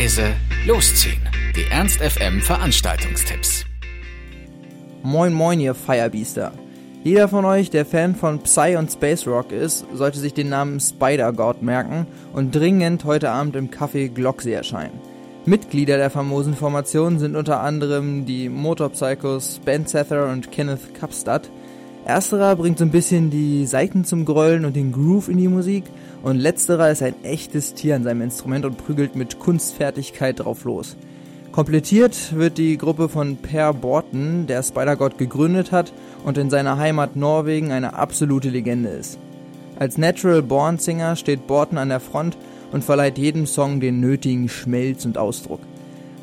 leise, losziehen. Die Ernst FM Veranstaltungstipps. Moin moin, ihr Firebeaster. Jeder von euch, der Fan von Psy und Space Rock ist, sollte sich den Namen Spider-God merken und dringend heute Abend im Café Glocksee erscheinen. Mitglieder der famosen Formation sind unter anderem die Motorpsychos Ben Sether und Kenneth Kapstadt. Ersterer bringt so ein bisschen die Saiten zum Grollen und den Groove in die Musik und letzterer ist ein echtes Tier an seinem Instrument und prügelt mit Kunstfertigkeit drauf los. Komplettiert wird die Gruppe von Per Borten, der Spider-God gegründet hat und in seiner Heimat Norwegen eine absolute Legende ist. Als Natural Born Singer steht Borten an der Front und verleiht jedem Song den nötigen Schmelz und Ausdruck.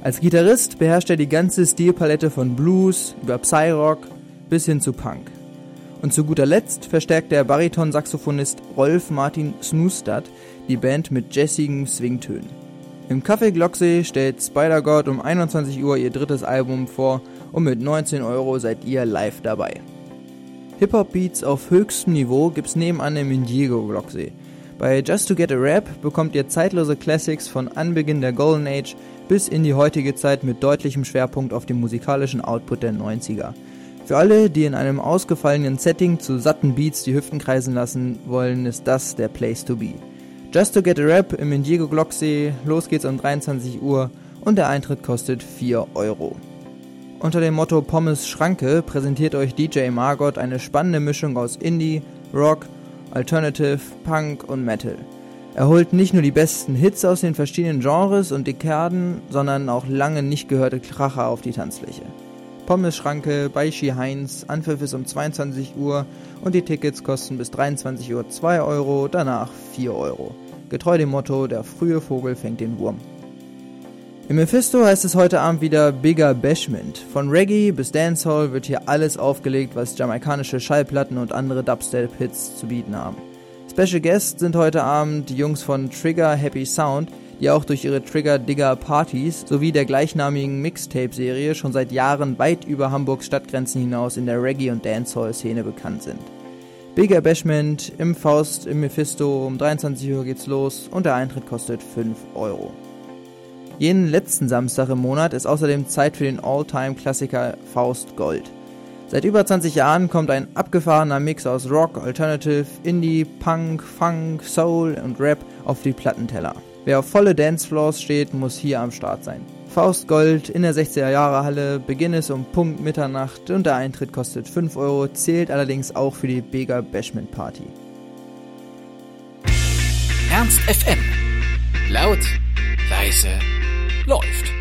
Als Gitarrist beherrscht er die ganze Stilpalette von Blues über Psyrock bis hin zu Punk. Und zu guter Letzt verstärkt der Bariton-Saxophonist Rolf Martin Snustad die Band mit jessigen Swingtönen. Im Café Glocksee stellt Spider-God um 21 Uhr ihr drittes Album vor und mit 19 Euro seid ihr live dabei. Hip-Hop-Beats auf höchstem Niveau gibt's nebenan im Indigo Glocksee. Bei Just to Get a Rap bekommt ihr zeitlose Classics von Anbeginn der Golden Age bis in die heutige Zeit mit deutlichem Schwerpunkt auf dem musikalischen Output der 90er. Für alle, die in einem ausgefallenen Setting zu satten Beats die Hüften kreisen lassen wollen, ist das der Place to be. Just to get a Rap im Indigo Glocksee, los geht's um 23 Uhr und der Eintritt kostet 4 Euro. Unter dem Motto Pommes Schranke präsentiert euch DJ Margot eine spannende Mischung aus Indie, Rock, Alternative, Punk und Metal. Er holt nicht nur die besten Hits aus den verschiedenen Genres und Dekaden, sondern auch lange nicht gehörte Kracher auf die Tanzfläche. Pommes-Schranke bei Ski Heinz. Anpfiff ist um 22 Uhr und die Tickets kosten bis 23 Uhr 2 Euro, danach 4 Euro. Getreu dem Motto, der frühe Vogel fängt den Wurm. Im Mephisto heißt es heute Abend wieder Bigger Bashment. Von Reggae bis Dancehall wird hier alles aufgelegt, was jamaikanische Schallplatten und andere Dubstep-Hits zu bieten haben. Special Guests sind heute Abend die Jungs von Trigger Happy Sound, die auch durch ihre Trigger Digger Partys sowie der gleichnamigen Mixtape-Serie schon seit Jahren weit über Hamburgs Stadtgrenzen hinaus in der Reggae- und Dancehall-Szene bekannt sind. Bigger Bashment im Faust im Mephisto um 23 Uhr geht's los und der Eintritt kostet 5 Euro. Jeden letzten Samstag im Monat ist außerdem Zeit für den All-Time-Klassiker Faust Gold. Seit über 20 Jahren kommt ein abgefahrener Mix aus Rock, Alternative, Indie, Punk, Funk, Soul und Rap auf die Plattenteller. Wer auf volle Dancefloors steht, muss hier am Start sein. Faust Gold in der 60er Jahre Halle, Beginn ist um Punkt Mitternacht und der Eintritt kostet 5 Euro, zählt allerdings auch für die Bega Bashment Party. Ernst FM. Laut, leise, läuft.